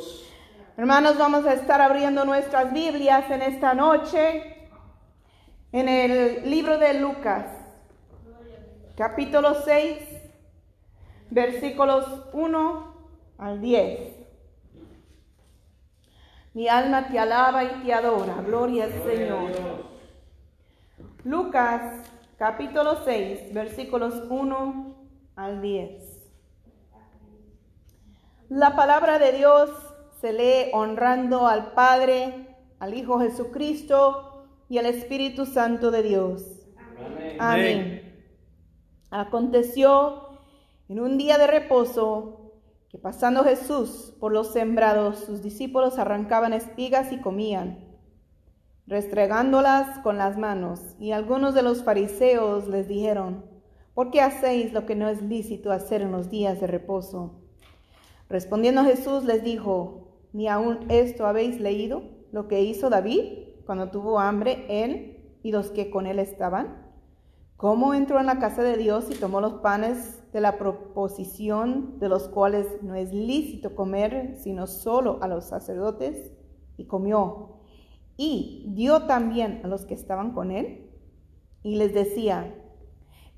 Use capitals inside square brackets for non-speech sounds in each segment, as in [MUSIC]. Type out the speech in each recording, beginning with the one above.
Dios. Hermanos, vamos a estar abriendo nuestras Biblias en esta noche en el libro de Lucas, capítulo 6, versículos 1 al 10. Mi alma te alaba y te adora. Gloria al Señor. Lucas capítulo 6, versículos 1 al 10. La palabra de Dios se lee honrando al Padre, al Hijo Jesucristo y al Espíritu Santo de Dios. Amén. Amén. Aconteció en un día de reposo que pasando Jesús por los sembrados, sus discípulos arrancaban espigas y comían, restregándolas con las manos. Y algunos de los fariseos les dijeron, ¿por qué hacéis lo que no es lícito hacer en los días de reposo? Respondiendo Jesús les dijo, ¿ni aún esto habéis leído lo que hizo David cuando tuvo hambre él y los que con él estaban? ¿Cómo entró en la casa de Dios y tomó los panes de la proposición de los cuales no es lícito comer sino solo a los sacerdotes, y comió. Y dio también a los que estaban con él, y les decía,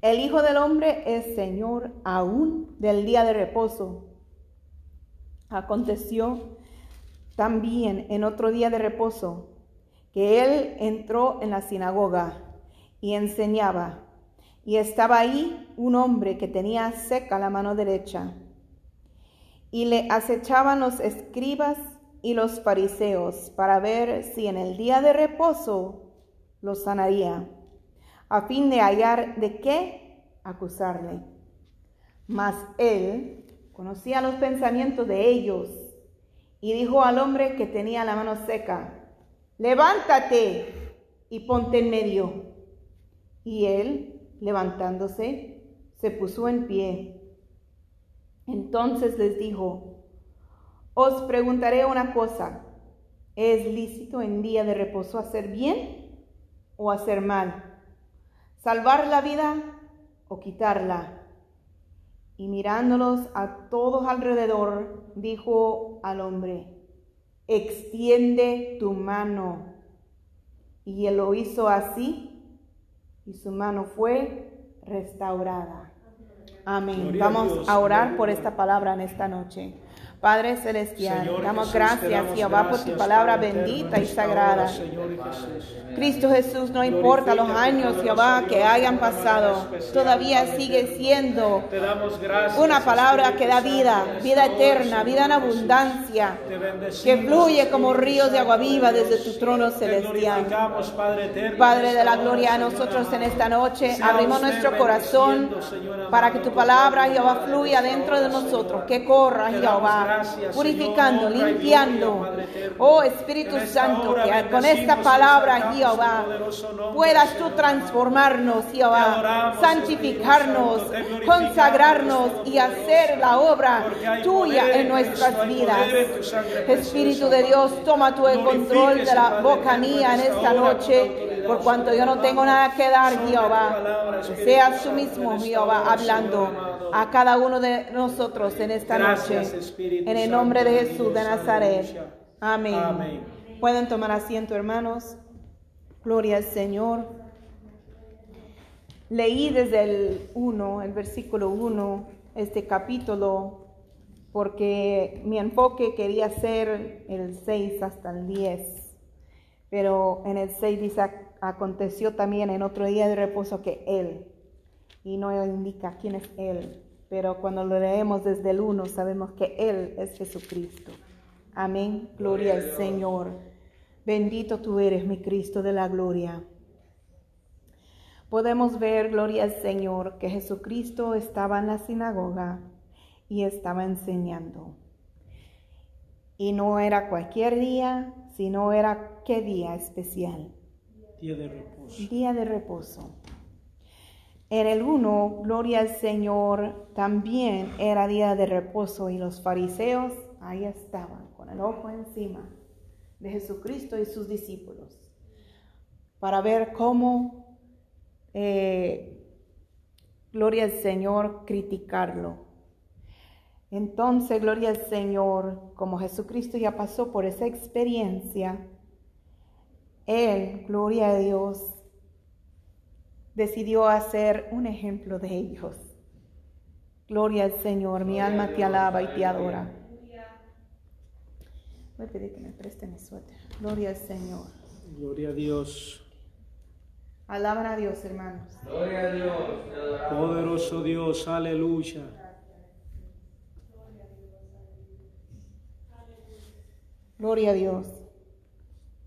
el Hijo del Hombre es Señor aún del día de reposo. Aconteció también en otro día de reposo que él entró en la sinagoga y enseñaba y estaba ahí un hombre que tenía seca la mano derecha. Y le acechaban los escribas y los fariseos para ver si en el día de reposo lo sanaría, a fin de hallar de qué acusarle. Mas él conocía los pensamientos de ellos y dijo al hombre que tenía la mano seca, levántate y ponte en medio. Y él, levantándose, se puso en pie. Entonces les dijo, os preguntaré una cosa, ¿es lícito en día de reposo hacer bien o hacer mal? ¿Salvar la vida o quitarla? Y mirándolos a todos alrededor, dijo al hombre, extiende tu mano. Y él lo hizo así y su mano fue restaurada. Amén. Vamos a orar por esta palabra en esta noche. Padre Celestial, damos gracias, Jehová, por tu palabra bendita y sagrada. Cristo Jesús, no importa los años, Jehová, que hayan pasado, todavía sigue siendo una palabra que da vida, vida eterna, vida en abundancia, que fluye como ríos de agua viva desde tu trono celestial. Padre de la gloria, a nosotros en esta noche abrimos nuestro corazón para que tu palabra, Jehová, fluya dentro de nosotros, que corra, Jehová purificando, limpiando. Oh Espíritu Santo, que con esta palabra, Jehová, puedas tú transformarnos, Jehová, santificarnos, consagrarnos y hacer la obra tuya en nuestras vidas. Espíritu de Dios, toma tú el control de la boca mía en esta noche por cuanto yo no tengo nada que dar, Jehová. Seas tú mismo, Jehová, hablando a cada uno de nosotros en esta noche. En el nombre de Jesús de Nazaret. Amén. Pueden tomar asiento, hermanos. Gloria al Señor. Leí desde el 1, el versículo 1, este capítulo, porque mi enfoque quería ser el 6 hasta el 10. Pero en el 6 dice, aconteció también en otro día de reposo que Él, y no indica quién es Él, pero cuando lo leemos desde el 1 sabemos que Él es Jesucristo. Amén, gloria al Señor. Bendito tú eres, mi Cristo de la gloria. Podemos ver, gloria al Señor, que Jesucristo estaba en la sinagoga y estaba enseñando. Y no era cualquier día, sino era qué día especial. Día de reposo. Día de reposo. En el 1, gloria al Señor, también era día de reposo y los fariseos ahí estaban con el ojo encima de Jesucristo y sus discípulos para ver cómo, eh, gloria al Señor, criticarlo. Entonces, gloria al Señor, como Jesucristo ya pasó por esa experiencia, Él, gloria a Dios, decidió hacer un ejemplo de ellos. Gloria al Señor, mi alma te alaba y te adora. Voy a pedir que me preste mi suéter. Gloria al Señor. Gloria a Dios. Alaban a Dios, hermanos. Gloria a Dios. Poderoso Dios, aleluya. Gloria a Dios.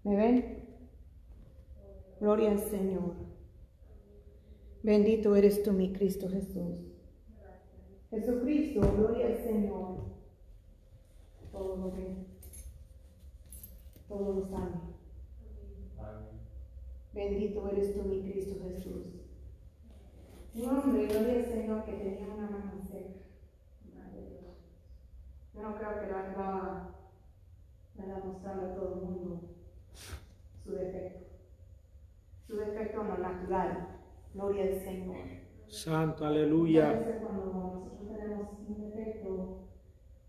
¿Me ven? Gloria al Señor. Bendito eres tú, mi Cristo Jesús. Jesucristo, gloria al Señor. Todo lo ve. Todo lo sabe. Bendito eres tú, mi Cristo Jesús. Un hombre, gloria al Señor, que tenía una mano seca. Yo no creo que lo andaba, andaba mostrando a todo el mundo su defecto. Su defecto no natural. Gloria al Señor. Santo, aleluya. cuando nosotros tenemos un defecto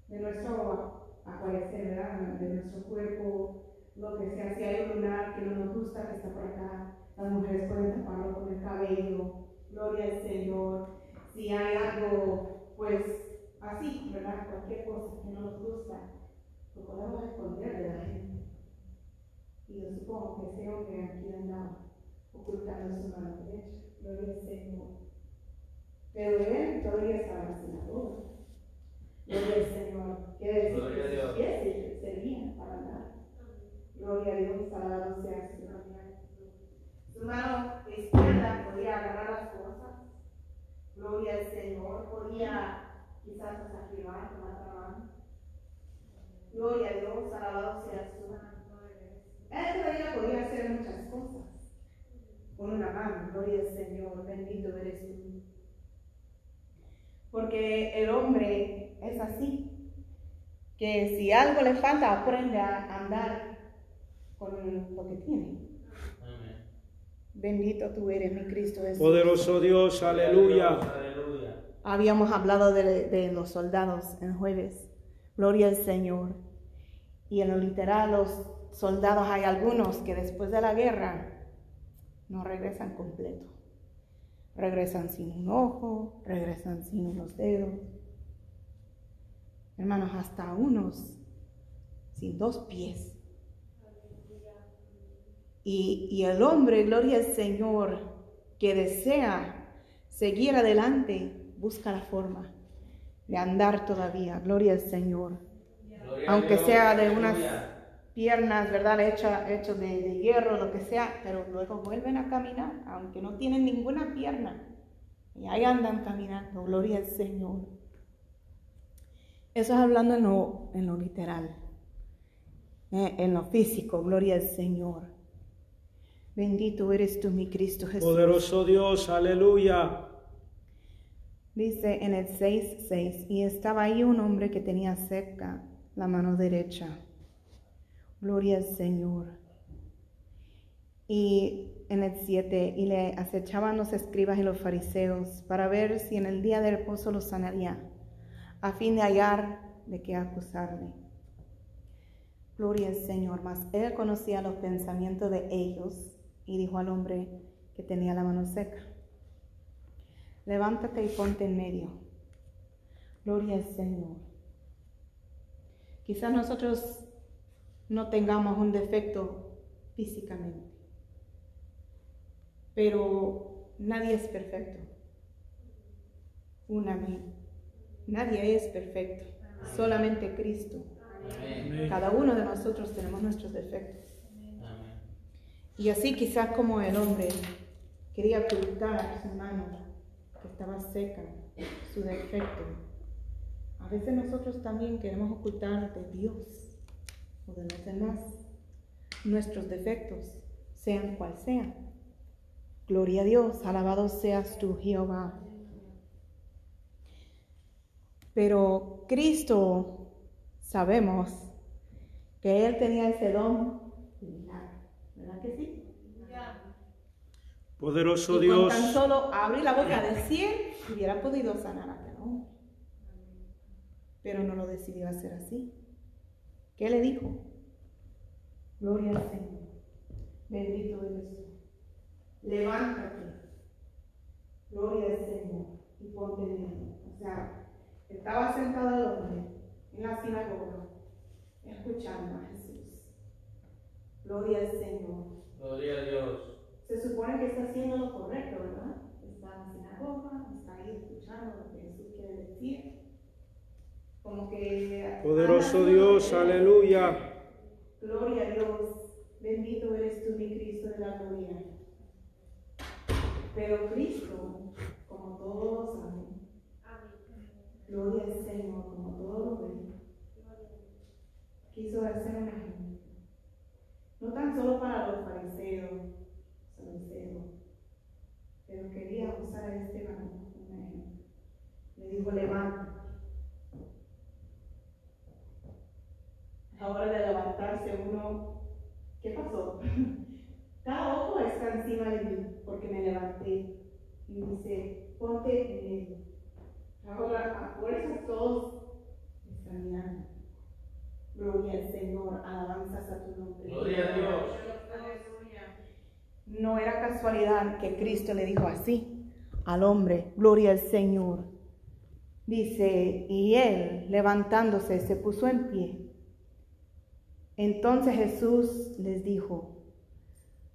de nuestro aparecer, de nuestro cuerpo, lo que sea, si hay un lunar que no nos gusta que está por acá, las mujeres pueden taparlo con el cabello, gloria al Señor. Si hay algo, pues así, ¿verdad? Cualquier cosa que no nos gusta, lo podemos esconder de la gente. Y yo supongo que ese hombre aquí andaba ocultando su mano derecha, gloria al Señor. Pero él todavía estaba sin la duda. Gloria al Señor. Quiere decir Gloria que sus pies servían para andar. Gloria a Dios, alabado sea su nombre. Su mano izquierda podía agarrar las cosas. Gloria al Señor. Podía quizás desafirmar con la otra mano. Gloria a Dios, alabado sea su nombre. Él todavía podía hacer muchas cosas con una mano. Gloria al Señor. Bendito eres tú. Porque el hombre es así, que si algo le falta, aprende a andar con lo que tiene. Amén. Bendito tú eres, mi Cristo Jesús. Poderoso Dios, aleluya. Aleluya. Habíamos hablado de, de los soldados en jueves. Gloria al Señor. Y en lo literal, los soldados hay algunos que después de la guerra no regresan completo. Regresan sin un ojo, regresan sin unos dedos. Hermanos, hasta unos sin dos pies. Y, y el hombre, gloria al Señor, que desea seguir adelante, busca la forma de andar todavía. Gloria al Señor. Gloria Aunque Dios. sea de unas. Piernas, ¿verdad? Hecha, hechos de, de hierro, lo que sea, pero luego vuelven a caminar, aunque no tienen ninguna pierna. Y ahí andan caminando, gloria al Señor. Eso es hablando en lo, en lo literal, eh, en lo físico, gloria al Señor. Bendito eres tú, mi Cristo Jesús. Poderoso Dios, aleluya. Dice en el 6.6, y estaba ahí un hombre que tenía seca la mano derecha. Gloria al Señor. Y en el 7, y le acechaban los escribas y los fariseos para ver si en el día de reposo lo sanaría, a fin de hallar de qué acusarle. Gloria al Señor. Mas él conocía los pensamientos de ellos y dijo al hombre que tenía la mano seca levántate y ponte en medio. Gloria al Señor. Quizás nosotros no tengamos un defecto físicamente, pero nadie es perfecto. Un amén. Nadie es perfecto, solamente Cristo. Amén. Cada uno de nosotros tenemos nuestros defectos. Amén. Y así quizás como el hombre quería ocultar su mano que estaba seca, su defecto. A veces nosotros también queremos ocultar de Dios o de los demás nuestros defectos, sean cual sean. Gloria a Dios, alabado seas tú, Jehová. Pero Cristo, sabemos que Él tenía ese don ¿verdad que sí? Poderoso y con Dios. tan solo abrir la boca de 100 hubiera podido sanar a aquel hombre. pero no lo decidió hacer así. ¿Qué le dijo? Gloria al Señor. Bendito eres tú. Levántate. Gloria al Señor. Y ponte en medio. O sea, estaba sentado el hombre en la sinagoga, escuchando a Jesús. Gloria al Señor. Gloria a Dios. Se supone que está haciendo lo correcto, ¿verdad? Está en la sinagoga, está ahí escuchando lo que Jesús quiere decir. Como que... Poderoso Dios, aleluya. Gloria a Dios. Bendito eres tú, mi Cristo de la gloria. Pero Cristo, como todos saben, gloria al Señor, como todos lo ven, quiso hacer un ejemplo. No tan solo para los fariseos, saduceos, pero quería usar a este varón como un ejemplo. Le dijo, levántate. A la hora de levantarse uno, ¿qué pasó? [LAUGHS] Cada ojo está encima de mí porque me levanté. Y dice, ponte en medio. Ahora, a fuerzas todos están mirando. Gloria al Señor, alabanzas a tu nombre. Gloria a Dios. No era casualidad que Cristo le dijo así al hombre, gloria al Señor. Dice, y él levantándose se puso en pie. Entonces Jesús les dijo,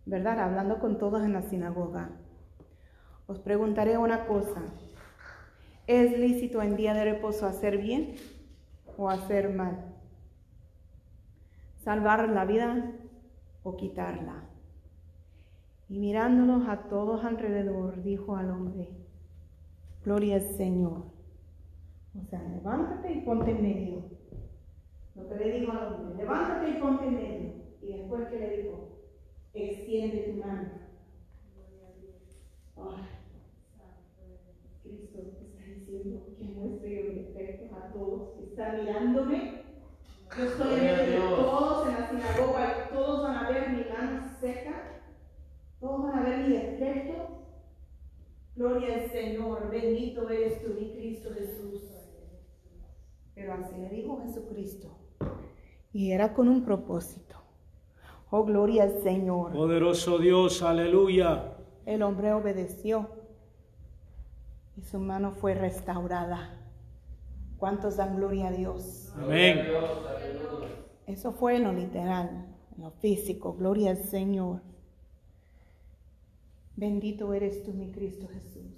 ¿verdad? Hablando con todos en la sinagoga, os preguntaré una cosa. ¿Es lícito en día de reposo hacer bien o hacer mal? ¿Salvar la vida o quitarla? Y mirándolos a todos alrededor, dijo al hombre, Gloria al Señor. O sea, levántate y ponte en medio. Lo que le dijo al hombre, levántate y ponte en medio. Y después que le dijo, extiende tu mano. Ay, Cristo está diciendo que muestre yo mi defecto a todos que están mirándome. Yo estoy en Gloria a medio de Dios. todos en la sinagoga y todos van a ver mi mano seca. Todos van a ver mi defecto. Gloria al Señor, bendito eres tú, mi Cristo Jesús. Pero así le dijo Jesucristo. Y era con un propósito. Oh, gloria al Señor. Poderoso Dios, aleluya. El hombre obedeció y su mano fue restaurada. ¿Cuántos dan gloria a Dios? Amén. Eso fue en lo literal, en lo físico. Gloria al Señor. Bendito eres tú, mi Cristo Jesús.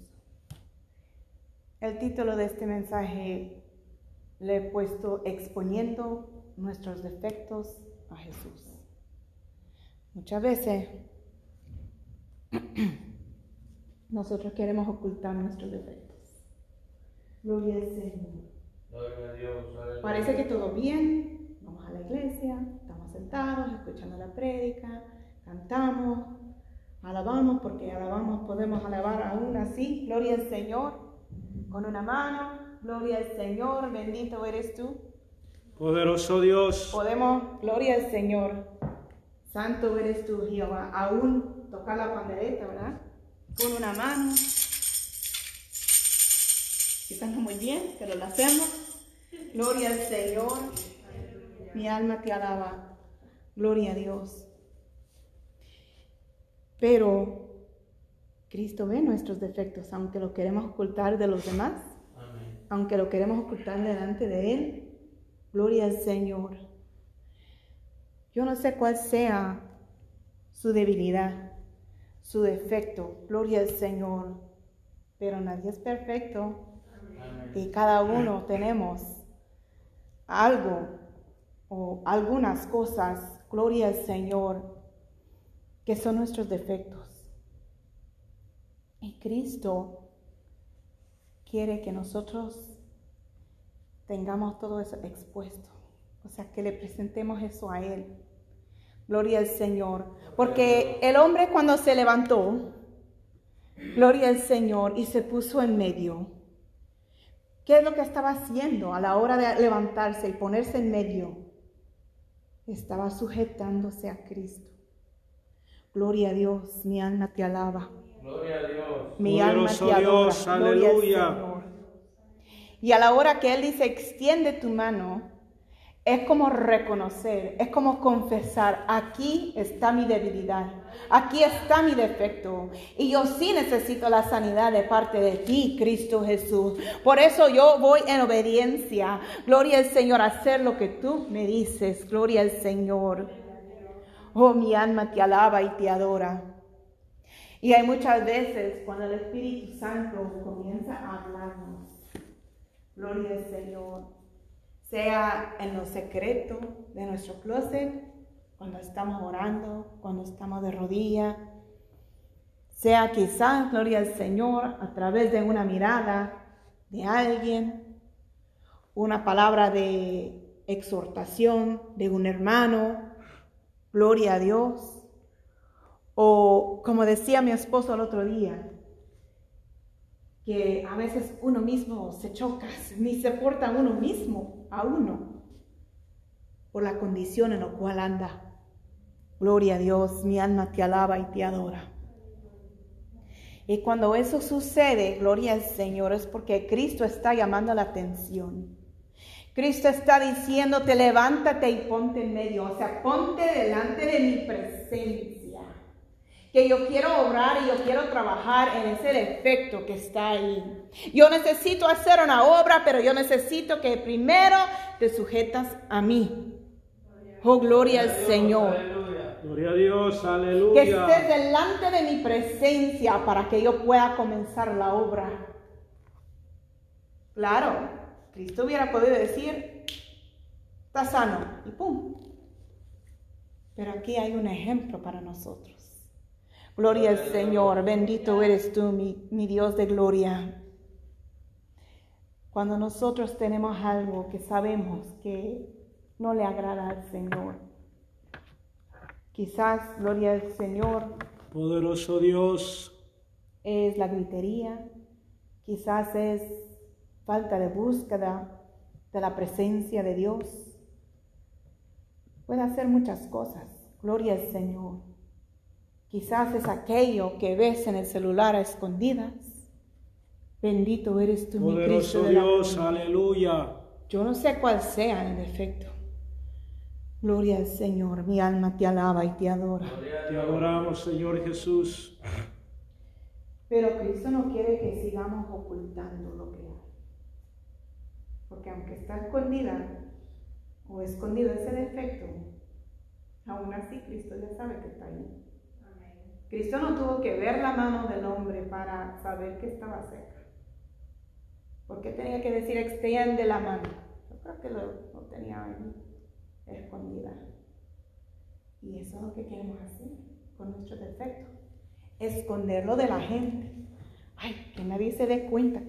El título de este mensaje le he puesto exponiendo nuestros defectos a Jesús. Muchas veces [CLEARS THROAT] nosotros queremos ocultar nuestros defectos. Gloria al Señor. Gloria a Dios. Aleluya. Parece que todo bien, vamos a la iglesia, estamos sentados, escuchando la prédica, cantamos, alabamos, porque alabamos, podemos alabar aún así, gloria al Señor, con una mano, gloria al Señor, bendito eres tú. Poderoso Dios. Podemos, gloria al Señor, santo eres tú, Jehová, aún tocar la pandereta, ¿verdad? Con una mano. Quizás no muy bien, pero lo hacemos. Gloria al Señor. Mi alma te alaba. Gloria a Dios. Pero Cristo ve nuestros defectos, aunque lo queremos ocultar de los demás, Amén. aunque lo queremos ocultar delante de Él. Gloria al Señor. Yo no sé cuál sea su debilidad, su defecto. Gloria al Señor. Pero nadie es perfecto y cada uno tenemos algo o algunas cosas, gloria al Señor, que son nuestros defectos. Y Cristo quiere que nosotros tengamos todo eso expuesto, o sea, que le presentemos eso a Él. Gloria al Señor. Porque el hombre cuando se levantó, gloria al Señor, y se puso en medio, ¿Qué es lo que estaba haciendo a la hora de levantarse y ponerse en medio? Estaba sujetándose a Cristo. Gloria a Dios, mi alma te alaba. Gloria a Dios. Mi alma te adora. Dios, Gloria al aleluya. Y a la hora que Él dice, extiende tu mano, es como reconocer, es como confesar, aquí está mi debilidad, aquí está mi defecto. Y yo sí necesito la sanidad de parte de ti, Cristo Jesús. Por eso yo voy en obediencia. Gloria al Señor, a hacer lo que tú me dices. Gloria al Señor. Oh, mi alma te alaba y te adora. Y hay muchas veces cuando el Espíritu Santo comienza a hablarnos. Gloria al Señor. Sea en lo secreto de nuestro closet, cuando estamos orando, cuando estamos de rodillas, sea quizás, gloria al Señor, a través de una mirada de alguien, una palabra de exhortación de un hermano, gloria a Dios, o como decía mi esposo el otro día, que a veces uno mismo se choca, [LAUGHS] ni se porta uno mismo, a uno, por la condición en la cual anda. Gloria a Dios, mi alma te alaba y te adora. Y cuando eso sucede, gloria al Señor, es porque Cristo está llamando la atención. Cristo está diciéndote, levántate y ponte en medio, o sea, ponte delante de mi presencia que yo quiero obrar y yo quiero trabajar en ese defecto que está ahí. Yo necesito hacer una obra, pero yo necesito que primero te sujetas a mí. Oh, gloria al Señor. Gloria a Dios, aleluya. Que estés delante de mi presencia para que yo pueda comenzar la obra. Claro, Cristo hubiera podido decir, está sano, y pum. Pero aquí hay un ejemplo para nosotros. Gloria al Señor, bendito eres tú, mi, mi, Dios de gloria. Cuando nosotros tenemos algo que sabemos que no le agrada al Señor, quizás, gloria al Señor, poderoso Dios, es la gritería, quizás es falta de búsqueda de la presencia de Dios. Puede hacer muchas cosas, gloria al Señor. Quizás es aquello que ves en el celular a escondidas. Bendito eres tú, mi Cristo. Dios, aleluya. Yo no sé cuál sea el defecto. Gloria al Señor, mi alma te alaba y te adora. Te adoramos, Señor Jesús. Pero Cristo no quiere que sigamos ocultando lo que hay. Porque aunque está escondida o escondido ese defecto, aún así Cristo ya sabe que está ahí. Cristo no tuvo que ver la mano del hombre para saber que estaba seca. ¿Por qué tenía que decir extiende la mano? Yo creo que lo, tenía ahí escondida. Y eso es lo que queremos hacer con nuestro defecto. Esconderlo de la gente. Ay, que nadie se dé cuenta.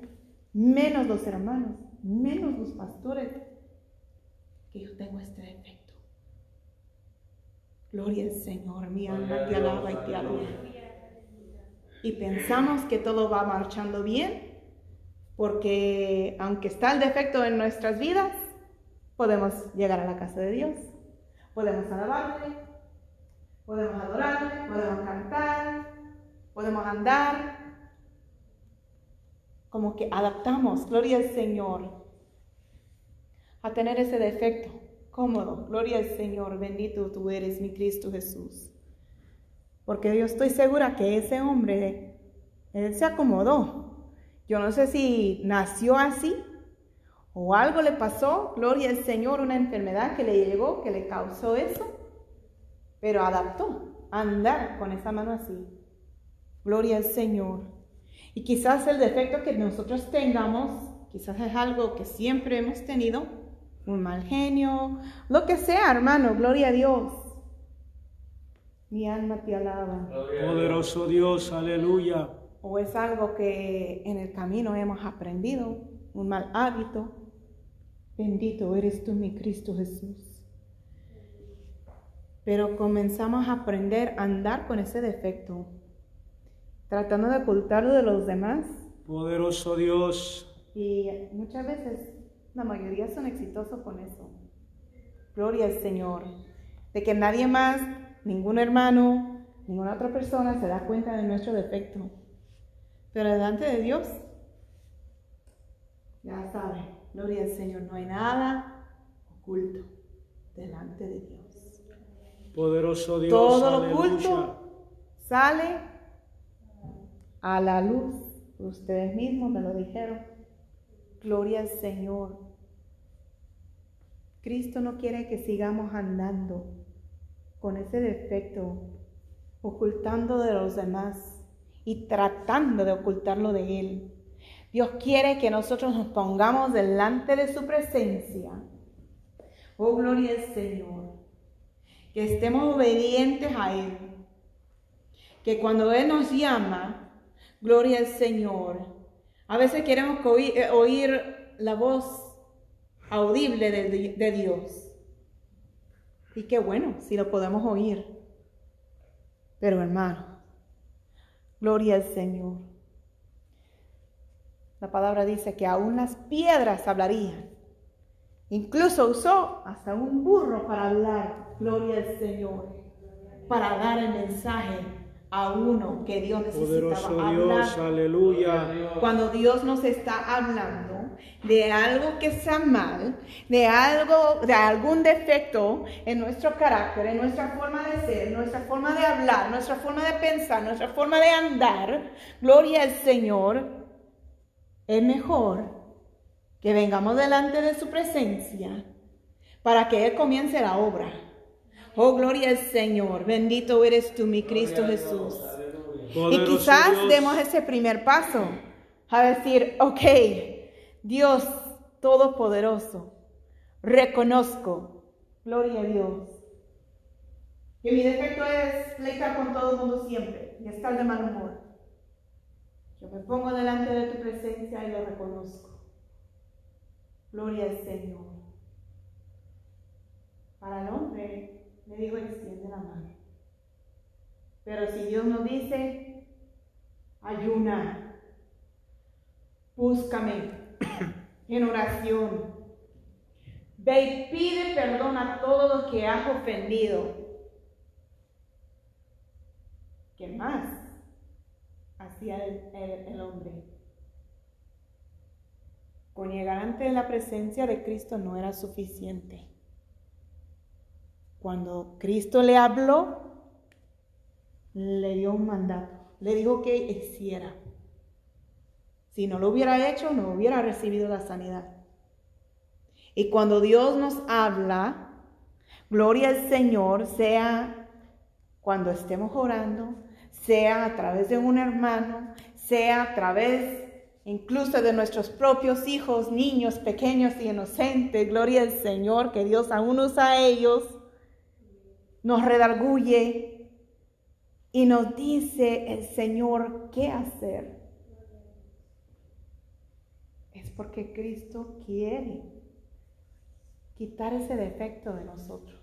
Menos los hermanos, menos los pastores, que yo tengo este defecto. Gloria al Señor, mi alma te alaba y te adora. Y pensamos que todo va marchando bien, porque aunque está el defecto en nuestras vidas, podemos llegar a la casa de Dios, podemos alabarle, podemos adorarle, podemos cantar, podemos andar, como que adaptamos, gloria al Señor, a tener ese defecto cómodo. Gloria al Señor, bendito tú eres, mi Cristo Jesús. Porque yo estoy segura que ese hombre, él se acomodó. Yo no sé si nació así o algo le pasó, gloria al Señor, una enfermedad que le llegó, que le causó eso, pero adaptó a andar con esa mano así. Gloria al Señor. Y quizás el defecto que nosotros tengamos, quizás es algo que siempre hemos tenido, un mal genio, lo que sea, hermano, gloria a Dios. Mi alma te alaba. Poderoso Dios, aleluya. O es algo que en el camino hemos aprendido, un mal hábito. Bendito eres tú, mi Cristo Jesús. Pero comenzamos a aprender a andar con ese defecto, tratando de ocultarlo de los demás. Poderoso Dios. Y muchas veces la mayoría son exitosos con eso. Gloria al Señor. De que nadie más, ningún hermano, ninguna otra persona se da cuenta de nuestro defecto. Pero delante de Dios, Ya saben, gloria al Señor, no hay nada oculto delante de Dios. Poderoso Dios, Todo lo oculto sale a la luz. Ustedes mismos me lo dijeron. Gloria al Señor. Cristo no quiere que sigamos andando con ese defecto, ocultando de los demás y tratando de ocultarlo de Él. Dios quiere que nosotros nos pongamos delante de su presencia. Oh, gloria al Señor. Que estemos obedientes a Él. Que cuando Él nos llama, gloria al Señor. A veces queremos oír, eh, oír la voz audible de, de Dios. Y qué bueno si lo podemos oír. Pero hermano, gloria al Señor. La palabra dice que aún las piedras hablarían. Incluso usó hasta un burro para hablar, gloria al Señor, para dar el mensaje a uno que Dios necesitaba Poderoso hablar. Dios, aleluya. Cuando Dios nos está hablando de algo que está mal, de algo, de algún defecto en nuestro carácter, en nuestra forma de ser, nuestra forma de hablar, nuestra forma de pensar, nuestra forma de andar, gloria al Señor, es mejor que vengamos delante de su presencia para que Él comience la obra. Oh, gloria al Señor, bendito eres tú, mi Cristo Jesús. Y quizás Dios. demos ese primer paso a decir, ok, Dios Todopoderoso, reconozco, gloria a Dios, que mi defecto es pleitar con todo el mundo siempre y estar de mal humor. Yo me pongo delante de tu presencia y lo reconozco. Gloria al Señor. Para el hombre, le digo, extiende la mano. Pero si Dios nos dice, ayuna, búscame en oración, ve y pide perdón a todos los que has ofendido. ¿Qué más hacía el, el- hombre? Con llegar ante la presencia de Cristo no era suficiente. Cuando Cristo le habló, le dio un mandato, le dijo que hiciera. Si no lo hubiera hecho, no hubiera recibido la sanidad. Y cuando Dios nos habla, gloria al Señor, sea cuando estemos orando, sea a través de un hermano, sea a través incluso de nuestros propios hijos, niños pequeños y inocentes, gloria al Señor, que Dios aún usa a ellos, nos redarguye y nos dice el Señor qué hacer. Es porque Cristo quiere quitar ese defecto de nosotros.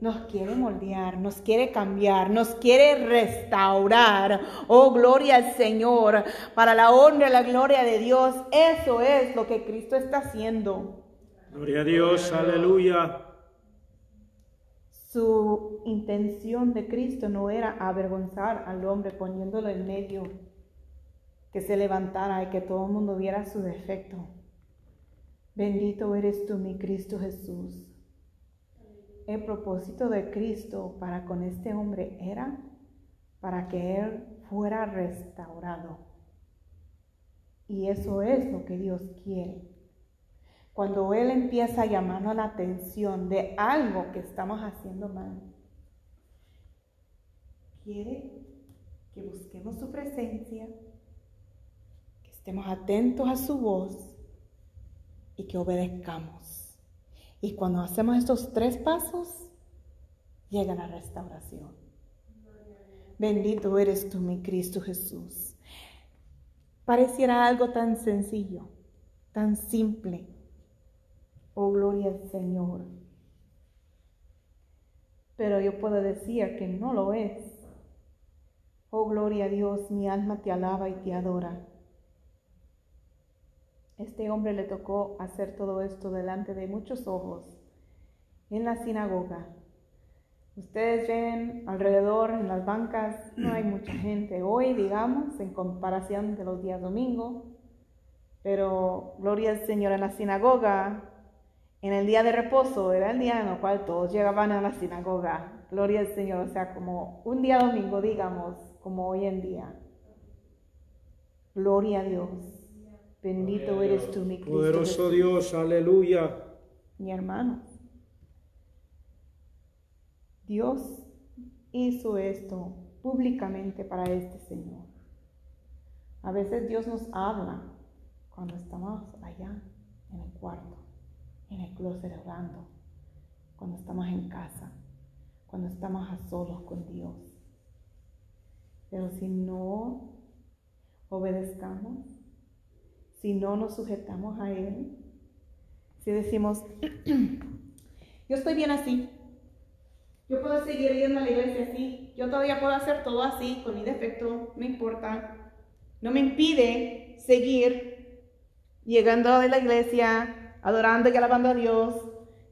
Nos quiere moldear, nos quiere cambiar, nos quiere restaurar. Oh, gloria al Señor. Para la honra y la gloria de Dios. Eso es lo que Cristo está haciendo. Gloria a Dios, aleluya. Su intención de Cristo no era avergonzar al hombre poniéndolo en medio, que se levantara y que todo el mundo viera su defecto. Bendito eres tú, mi Cristo Jesús. El propósito de Cristo para con este hombre era para que él fuera restaurado. Y eso es lo que Dios quiere. Cuando Él empieza a llamarnos la atención de algo que estamos haciendo mal, quiere que busquemos su presencia, estemos atentos a su voz y que obedezcamos. Y cuando hacemos estos tres pasos, llega la restauración. Bendito eres tú, mi Cristo Jesús. Pareciera algo tan sencillo, tan simple. Oh, gloria al Señor. Pero yo puedo decir que no lo es. Oh, gloria a Dios, mi alma te alaba y te adora. Este hombre le tocó hacer todo esto delante de muchos ojos en la sinagoga. Ustedes ven alrededor en las bancas, no hay mucha gente hoy, digamos, en comparación de los días domingo. Pero gloria al Señor en la sinagoga, en el día de reposo, era el día en el cual todos llegaban a la sinagoga. Gloria al Señor, o sea, como un día domingo, digamos, como hoy en día. Gloria a Dios. Bendito eres tú, mi Cristo. Poderoso. Dios, aleluya. Mi hermano. Dios hizo esto públicamente para este Señor. A veces Dios nos habla cuando estamos allá en el cuarto, en el closet orando, cuando estamos en casa, cuando estamos a solos con Dios. Pero si no obedezcamos, si no nos sujetamos a Él, si decimos, [CLEARS THROAT] yo estoy bien así, yo puedo seguir yendo a la iglesia así, yo todavía puedo hacer todo así, con mi defecto, no importa, no me impide seguir llegando a la iglesia, adorando y alabando a Dios,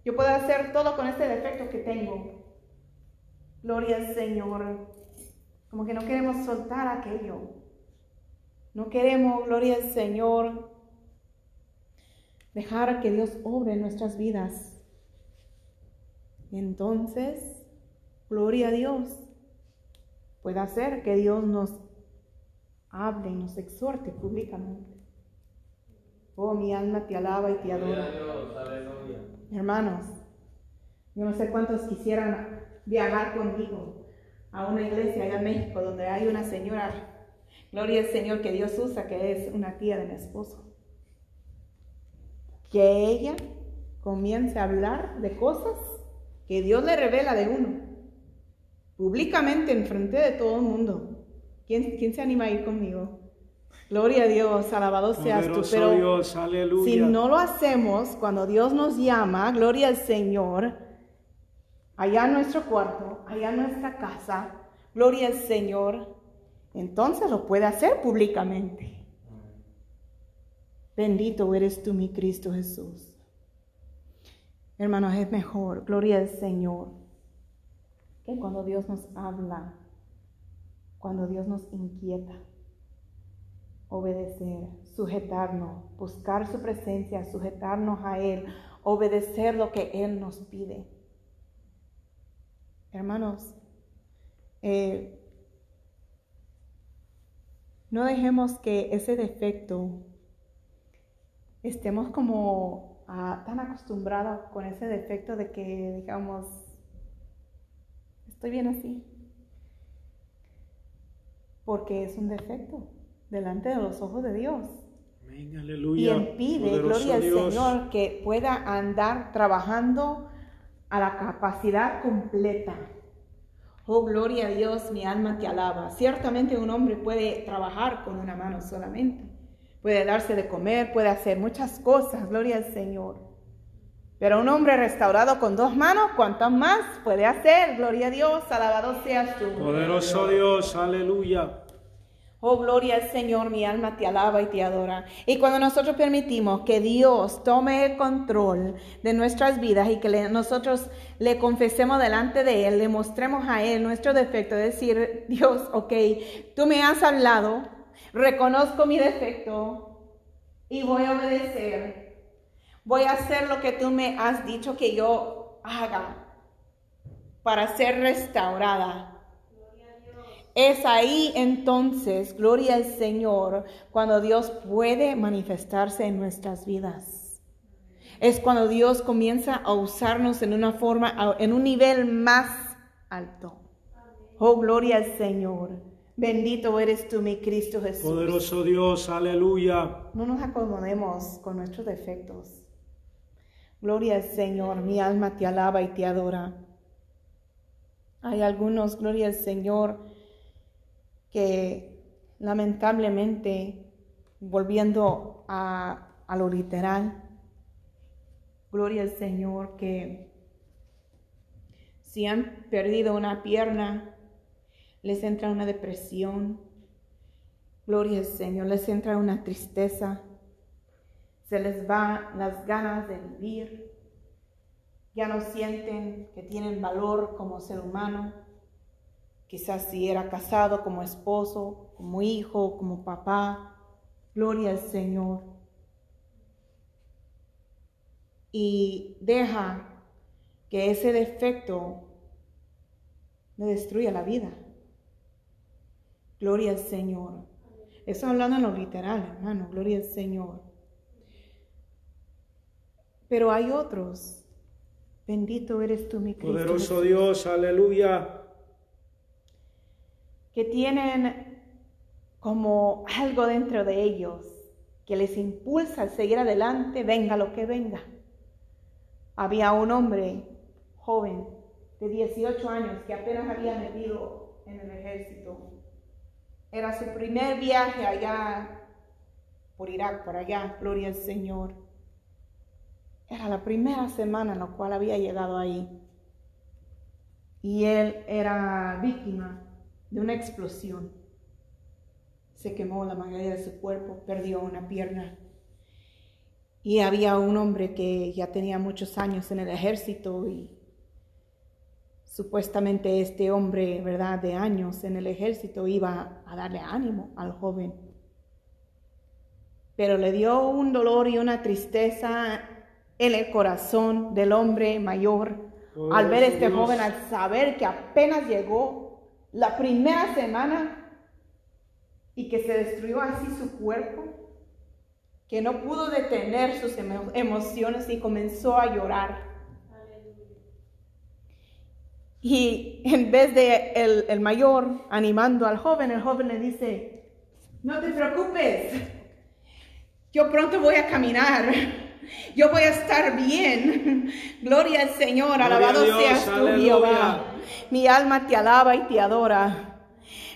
yo puedo hacer todo con ese defecto que tengo. Gloria al Señor. Como que no queremos soltar aquello. No queremos, gloria al Señor, dejar que Dios obre en nuestras vidas. Entonces, gloria a Dios, puede hacer que Dios nos hable y nos exhorte públicamente. Oh, mi alma te alaba y te adora. Hermanos, yo no sé cuántos quisieran viajar conmigo a una iglesia allá en México donde hay una señora, gloria al Señor que Dios usa, que es una tía de mi esposo. Que ella comience a hablar de cosas que Dios le revela de uno, públicamente en frente de todo el mundo. ¿Quién, quién se anima a ir conmigo? Gloria a Dios, alabado seas tú. Pero Dios, aleluya. si no lo hacemos cuando Dios nos llama, gloria al Señor, allá en nuestro cuarto, allá en nuestra casa, gloria al Señor, entonces lo puede hacer públicamente. Bendito eres tú, mi Cristo Jesús. Hermanos, es mejor, gloria al Señor, que cuando Dios nos habla, cuando Dios nos inquieta obedecer, sujetarnos, buscar su presencia, sujetarnos a Él, obedecer lo que Él nos pide. Hermanos, eh, no dejemos que ese defecto estemos como ah, tan acostumbrados con ese defecto de que digamos, estoy bien así, porque es un defecto delante de los ojos de Dios. Amén, Y impide, gloria al Dios. Señor, que pueda andar trabajando a la capacidad completa. Oh, gloria a Dios, mi alma te alaba. Ciertamente un hombre puede trabajar con una mano solamente. Puede darse de comer, puede hacer muchas cosas, gloria al Señor. Pero un hombre restaurado con dos manos, ¿cuántas más puede hacer? Gloria a Dios, alabado seas tú. Poderoso Dios, aleluya. Oh, gloria al Señor, mi alma te alaba y te adora. Y cuando nosotros permitimos que Dios tome el control de nuestras vidas y que nosotros le confesemos delante de Él, le mostremos a Él nuestro defecto, decir, Dios, ok, tú me has hablado, reconozco mi defecto y voy a obedecer. Voy a hacer lo que tú me has dicho que yo haga para ser restaurada. Es ahí entonces, gloria al Señor, cuando Dios puede manifestarse en nuestras vidas. Es cuando Dios comienza a usarnos en una forma, en un nivel más alto. Oh, gloria al Señor. Bendito eres tú, mi Cristo Jesús. Poderoso Dios, aleluya. No nos acomodemos con nuestros defectos. Gloria al Señor, mi alma te alaba y te adora. Hay algunos, gloria al Señor, que lamentablemente, volviendo a, a lo literal, gloria al Señor, que si han perdido una pierna, les entra una depresión, gloria al Señor, les entra una tristeza, se les va las ganas de vivir, ya no sienten que tienen valor como ser humano, quizás si era casado como esposo, como hijo, como papá, gloria al Señor. y deja que ese defecto le destruya la vida. Gloria al Señor. Eso hablando en lo literal, hermano. Gloria al Señor. Pero hay otros. Bendito eres tú, mi Cristo. Poderoso Dios, aleluya. Que tienen como algo dentro de ellos que les impulsa a seguir adelante, venga lo que venga. Había un hombre joven de 18 años que apenas había metido en el ejército. Era su primer viaje allá por Irak, por allá, gloria al Señor. Era la primera semana en la cual había llegado ahí. Y él era víctima de una explosión. Se quemó la mayoría de su cuerpo, perdió una pierna. Y había un hombre que ya tenía muchos años en el ejército y supuestamente este hombre, ¿verdad?, de años en el ejército iba a darle ánimo al joven. Pero le dio un dolor y una tristeza en el corazón del hombre mayor al ver a este Dios. joven, al saber que apenas llegó la primera semana y que se destruyó así su cuerpo, que no pudo detener sus emo- emociones y comenzó a llorar. Y en vez de el, el mayor animando al joven, el joven le dice, no te preocupes, yo pronto voy a caminar, yo voy a estar bien. [LAUGHS] Gloria al Señor, Gloria alabado Dios, seas tú, aleluya. Jehová. Mi alma te alaba y te adora.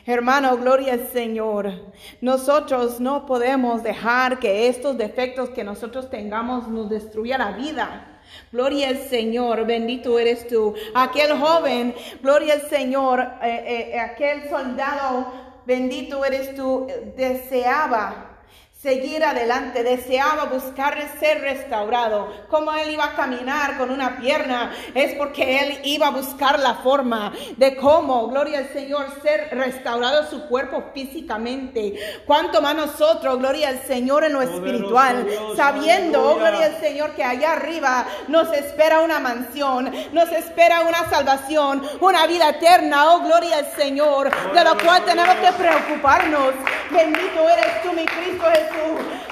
Hermano, gloria al Señor. Nosotros no podemos dejar que estos defectos que nosotros tengamos nos destruya la vida. Gloria al Señor, bendito eres tú. Aquel joven, gloria al Señor, eh, eh, aquel soldado, bendito eres tú, eh, deseaba seguir adelante, deseaba buscar ser restaurado. Como él iba a caminar con una pierna, es porque él iba a buscar la forma de cómo, gloria al Señor, ser restaurado su cuerpo físicamente. Cuanto más nosotros, gloria al Señor en lo espiritual, sabiendo, oh, gloria al Señor, que allá arriba nos espera una mansión, nos espera una salvación, una vida eterna, oh gloria al Señor, de lo cual tenemos que preocuparnos. Bendito eres tú, mi Cristo Jesús.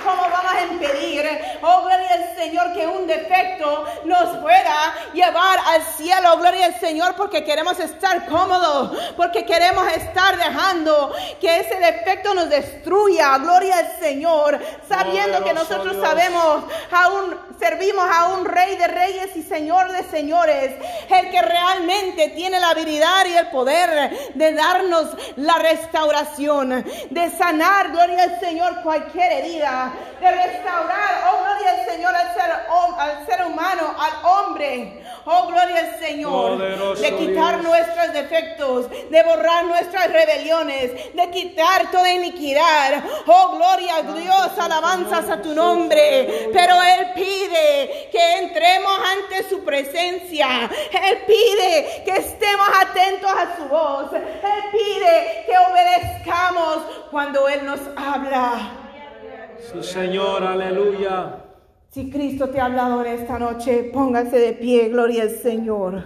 ¿Cómo vamos a impedir, oh gloria al Señor, que un defecto nos pueda llevar al cielo? Gloria al Señor, porque queremos estar cómodos, porque queremos estar dejando que ese defecto nos destruya. Gloria al Señor, sabiendo que nosotros Dios. sabemos a un servimos a un rey de reyes y señor de señores, el que realmente tiene la habilidad y el poder de darnos la restauración, de sanar, gloria al Señor, cualquier herida, de restaurar, oh gloria al Señor, al ser, al ser humano, al hombre, oh gloria al Señor, Poderoso de quitar Dios. nuestros defectos, de borrar nuestras rebeliones, de quitar toda iniquidad, oh gloria a Dios, alabanzas a tu nombre, pero Él pide que entremos ante su presencia, Él pide que estemos atentos a su voz, Él pide que obedezcamos cuando Él nos habla. Sí, Señor, aleluya. Si Cristo te ha hablado en esta noche, póngase de pie, gloria al Señor.